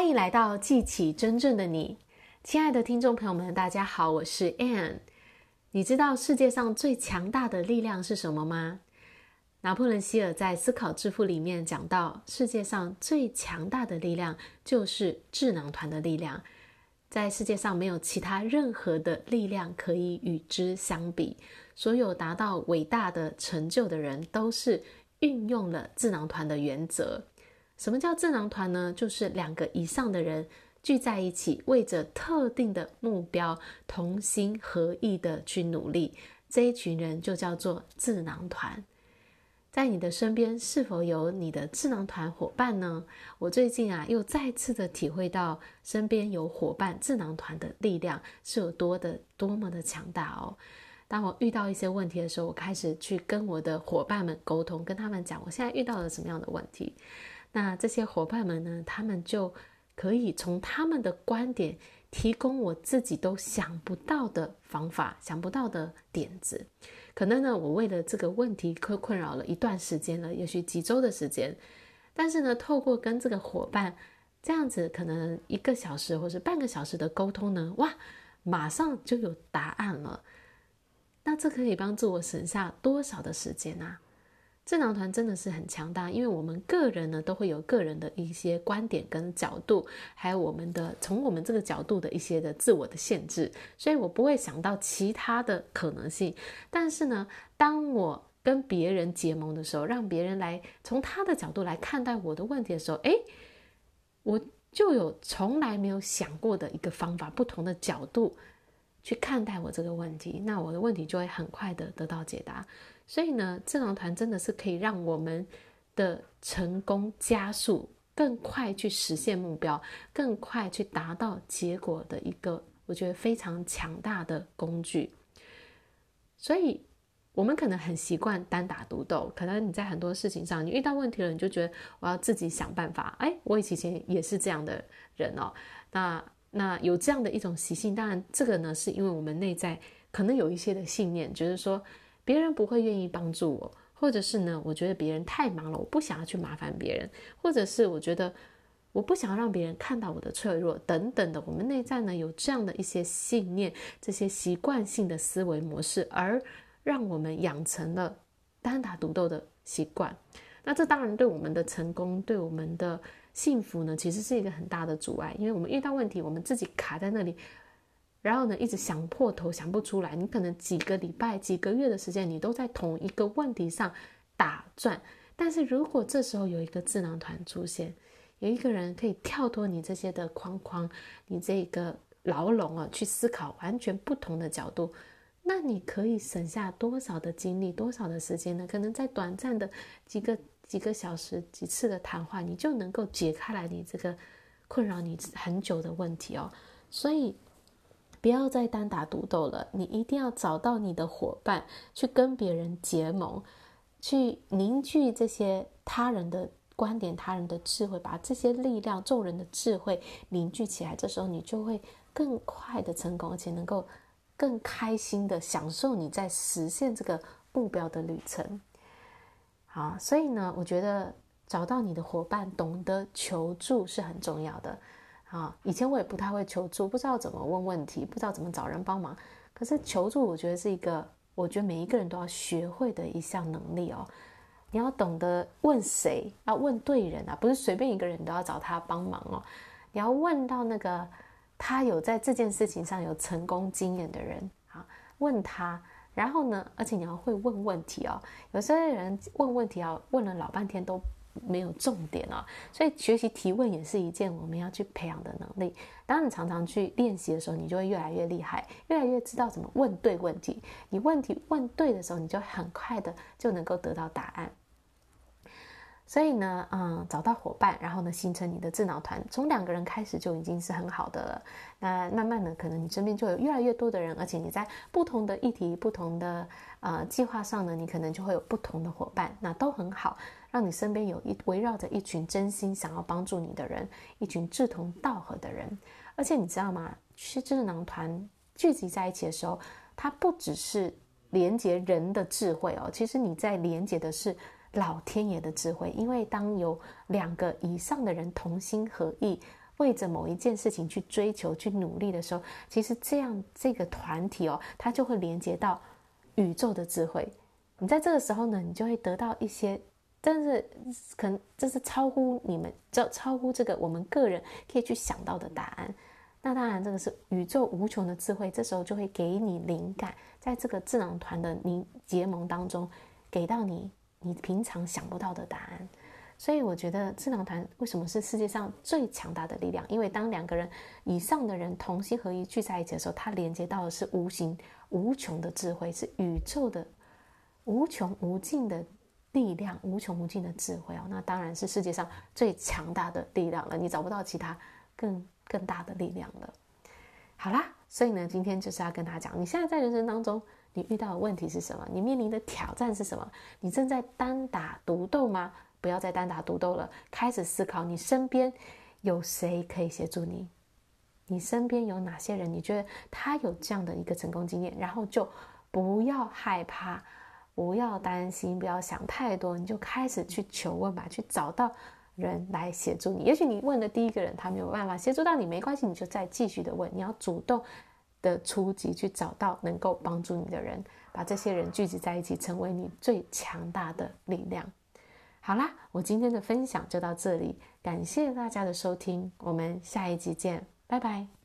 欢迎来到记起真正的你，亲爱的听众朋友们，大家好，我是 Anne。你知道世界上最强大的力量是什么吗？拿破仑希尔在《思考致富》里面讲到，世界上最强大的力量就是智囊团的力量，在世界上没有其他任何的力量可以与之相比。所有达到伟大的成就的人，都是运用了智囊团的原则。什么叫智囊团呢？就是两个以上的人聚在一起，为着特定的目标，同心合意的去努力。这一群人就叫做智囊团。在你的身边，是否有你的智囊团伙伴呢？我最近啊，又再次的体会到身边有伙伴智囊团的力量是有多的多么的强大哦。当我遇到一些问题的时候，我开始去跟我的伙伴们沟通，跟他们讲我现在遇到了什么样的问题。那这些伙伴们呢，他们就可以从他们的观点提供我自己都想不到的方法、想不到的点子。可能呢，我为了这个问题困困扰了一段时间了，也许几周的时间。但是呢，透过跟这个伙伴这样子，可能一个小时或是半个小时的沟通呢，哇，马上就有答案了。那这可以帮助我省下多少的时间啊？智囊团真的是很强大，因为我们个人呢都会有个人的一些观点跟角度，还有我们的从我们这个角度的一些的自我的限制，所以我不会想到其他的可能性。但是呢，当我跟别人结盟的时候，让别人来从他的角度来看待我的问题的时候，诶，我就有从来没有想过的一个方法，不同的角度去看待我这个问题，那我的问题就会很快的得到解答。所以呢，智囊团真的是可以让我们的成功加速，更快去实现目标，更快去达到结果的一个，我觉得非常强大的工具。所以，我们可能很习惯单打独斗，可能你在很多事情上，你遇到问题了，你就觉得我要自己想办法。哎，我以前也是这样的人哦。那那有这样的一种习性，当然这个呢，是因为我们内在可能有一些的信念，就是说。别人不会愿意帮助我，或者是呢，我觉得别人太忙了，我不想要去麻烦别人，或者是我觉得我不想要让别人看到我的脆弱等等的。我们内在呢有这样的一些信念，这些习惯性的思维模式，而让我们养成了单打独斗的习惯。那这当然对我们的成功，对我们的幸福呢，其实是一个很大的阻碍，因为我们遇到问题，我们自己卡在那里。然后呢，一直想破头想不出来，你可能几个礼拜、几个月的时间，你都在同一个问题上打转。但是如果这时候有一个智囊团出现，有一个人可以跳脱你这些的框框，你这个牢笼啊，去思考完全不同的角度，那你可以省下多少的精力、多少的时间呢？可能在短暂的几个几个小时、几次的谈话，你就能够解开来你这个困扰你很久的问题哦。所以。不要再单打独斗了，你一定要找到你的伙伴，去跟别人结盟，去凝聚这些他人的观点、他人的智慧，把这些力量、众人的智慧凝聚起来。这时候你就会更快的成功，而且能够更开心的享受你在实现这个目标的旅程。好，所以呢，我觉得找到你的伙伴，懂得求助是很重要的。啊，以前我也不太会求助，不知道怎么问问题，不知道怎么找人帮忙。可是求助，我觉得是一个，我觉得每一个人都要学会的一项能力哦。你要懂得问谁，要问对人啊，不是随便一个人都要找他帮忙哦。你要问到那个他有在这件事情上有成功经验的人啊，问他。然后呢，而且你要会问问题哦。有些人问问题啊，问了老半天都。没有重点哦，所以学习提问也是一件我们要去培养的能力。当你常常去练习的时候，你就会越来越厉害，越来越知道怎么问对问题。你问题问对的时候，你就很快的就能够得到答案。所以呢，嗯，找到伙伴，然后呢，形成你的智囊团，从两个人开始就已经是很好的了。那慢慢的，可能你身边就有越来越多的人，而且你在不同的议题、不同的呃计划上呢，你可能就会有不同的伙伴，那都很好。让你身边有一围绕着一群真心想要帮助你的人，一群志同道合的人。而且你知道吗？其实智囊团聚集在一起的时候，它不只是连接人的智慧哦，其实你在连接的是老天爷的智慧。因为当有两个以上的人同心合意，为着某一件事情去追求、去努力的时候，其实这样这个团体哦，它就会连接到宇宙的智慧。你在这个时候呢，你就会得到一些，但是可能这是超乎你们，这超乎这个我们个人可以去想到的答案。那当然，这个是宇宙无穷的智慧，这时候就会给你灵感，在这个智囊团的你结盟当中，给到你你平常想不到的答案。所以我觉得智囊团为什么是世界上最强大的力量？因为当两个人以上的人同心合一聚在一起的时候，它连接到的是无形无穷的智慧，是宇宙的无穷无尽的力量，无穷无尽的智慧哦。那当然是世界上最强大的力量了，你找不到其他更更大的力量了。好啦，所以呢，今天就是要跟他讲，你现在在人生当中，你遇到的问题是什么？你面临的挑战是什么？你正在单打独斗吗？不要再单打独斗了，开始思考你身边有谁可以协助你。你身边有哪些人？你觉得他有这样的一个成功经验，然后就不要害怕，不要担心，不要想太多，你就开始去求问吧，去找到人来协助你。也许你问的第一个人他没有办法协助到你，没关系，你就再继续的问。你要主动的初级，去找到能够帮助你的人，把这些人聚集在一起，成为你最强大的力量。好啦，我今天的分享就到这里，感谢大家的收听，我们下一集见，拜拜。